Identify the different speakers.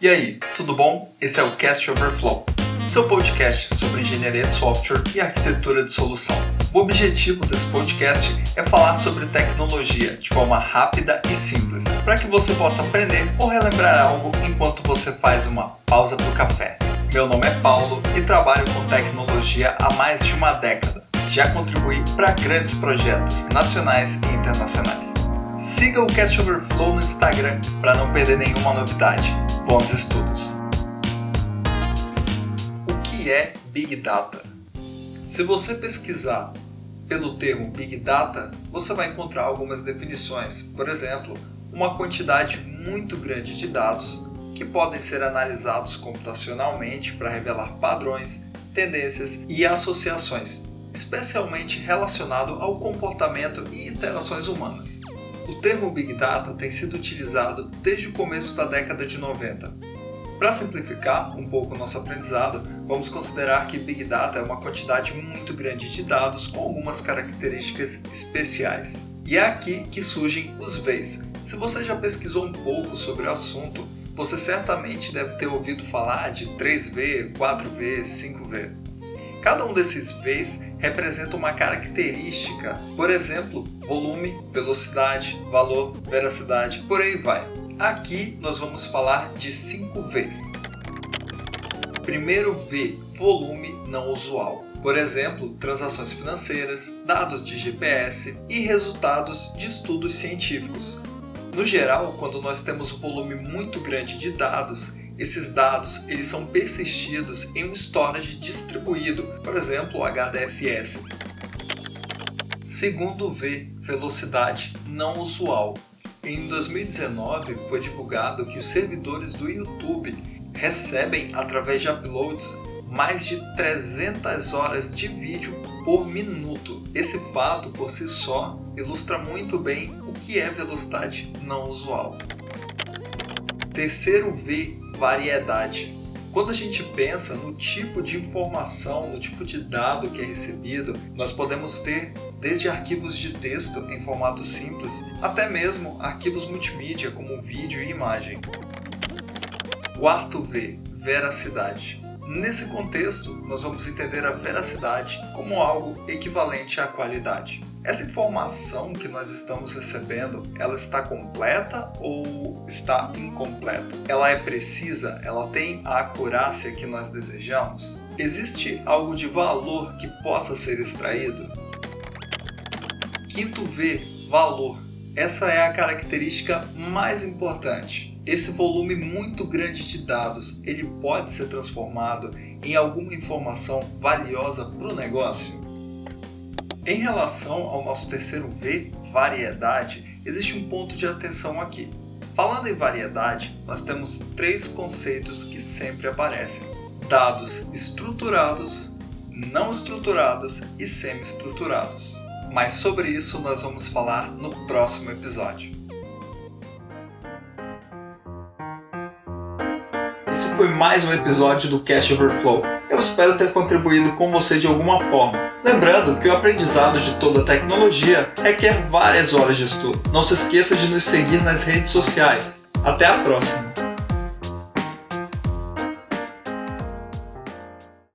Speaker 1: E aí, tudo bom? Esse é o Cast Overflow, seu podcast sobre engenharia de software e arquitetura de solução. O objetivo desse podcast é falar sobre tecnologia de forma rápida e simples, para que você possa aprender ou relembrar algo enquanto você faz uma pausa para o café. Meu nome é Paulo e trabalho com tecnologia há mais de uma década. Já contribuí para grandes projetos nacionais e internacionais. Siga o Cast Overflow no Instagram para não perder nenhuma novidade. Bons estudos! O que é Big Data? Se você pesquisar pelo termo Big Data, você vai encontrar algumas definições. Por exemplo, uma quantidade muito grande de dados que podem ser analisados computacionalmente para revelar padrões, tendências e associações, especialmente relacionado ao comportamento e interações humanas. O termo Big Data tem sido utilizado desde o começo da década de 90. Para simplificar um pouco o nosso aprendizado, vamos considerar que Big Data é uma quantidade muito grande de dados com algumas características especiais. E é aqui que surgem os Vs. Se você já pesquisou um pouco sobre o assunto, você certamente deve ter ouvido falar de 3V, 4V, 5V. Cada um desses Vs representa uma característica, por exemplo, volume, velocidade, valor, veracidade, por aí vai. Aqui nós vamos falar de 5 Vs. Primeiro V, volume não usual. Por exemplo, transações financeiras, dados de GPS e resultados de estudos científicos. No geral, quando nós temos um volume muito grande de dados, esses dados eles são persistidos em um storage distribuído, por exemplo, o HDFS. Segundo V, velocidade não usual. Em 2019 foi divulgado que os servidores do YouTube recebem através de uploads mais de 300 horas de vídeo por minuto. Esse fato por si só ilustra muito bem o que é velocidade não usual. Terceiro V, variedade. Quando a gente pensa no tipo de informação, no tipo de dado que é recebido, nós podemos ter desde arquivos de texto em formato simples até mesmo arquivos multimídia como vídeo e imagem. Quarto V, veracidade. Nesse contexto, nós vamos entender a veracidade como algo equivalente à qualidade. Essa informação que nós estamos recebendo, ela está completa ou está incompleta? Ela é precisa? Ela tem a acurácia que nós desejamos? Existe algo de valor que possa ser extraído? Quinto V, valor. Essa é a característica mais importante. Esse volume muito grande de dados, ele pode ser transformado em alguma informação valiosa para o negócio? Em relação ao nosso terceiro V, variedade, existe um ponto de atenção aqui. Falando em variedade, nós temos três conceitos que sempre aparecem: dados estruturados, não estruturados e semi-estruturados. Mas sobre isso nós vamos falar no próximo episódio. Esse foi mais um episódio do Cash Overflow. Espero ter contribuído com você de alguma forma. Lembrando que o aprendizado de toda tecnologia requer várias horas de estudo. Não se esqueça de nos seguir nas redes sociais. Até a próxima!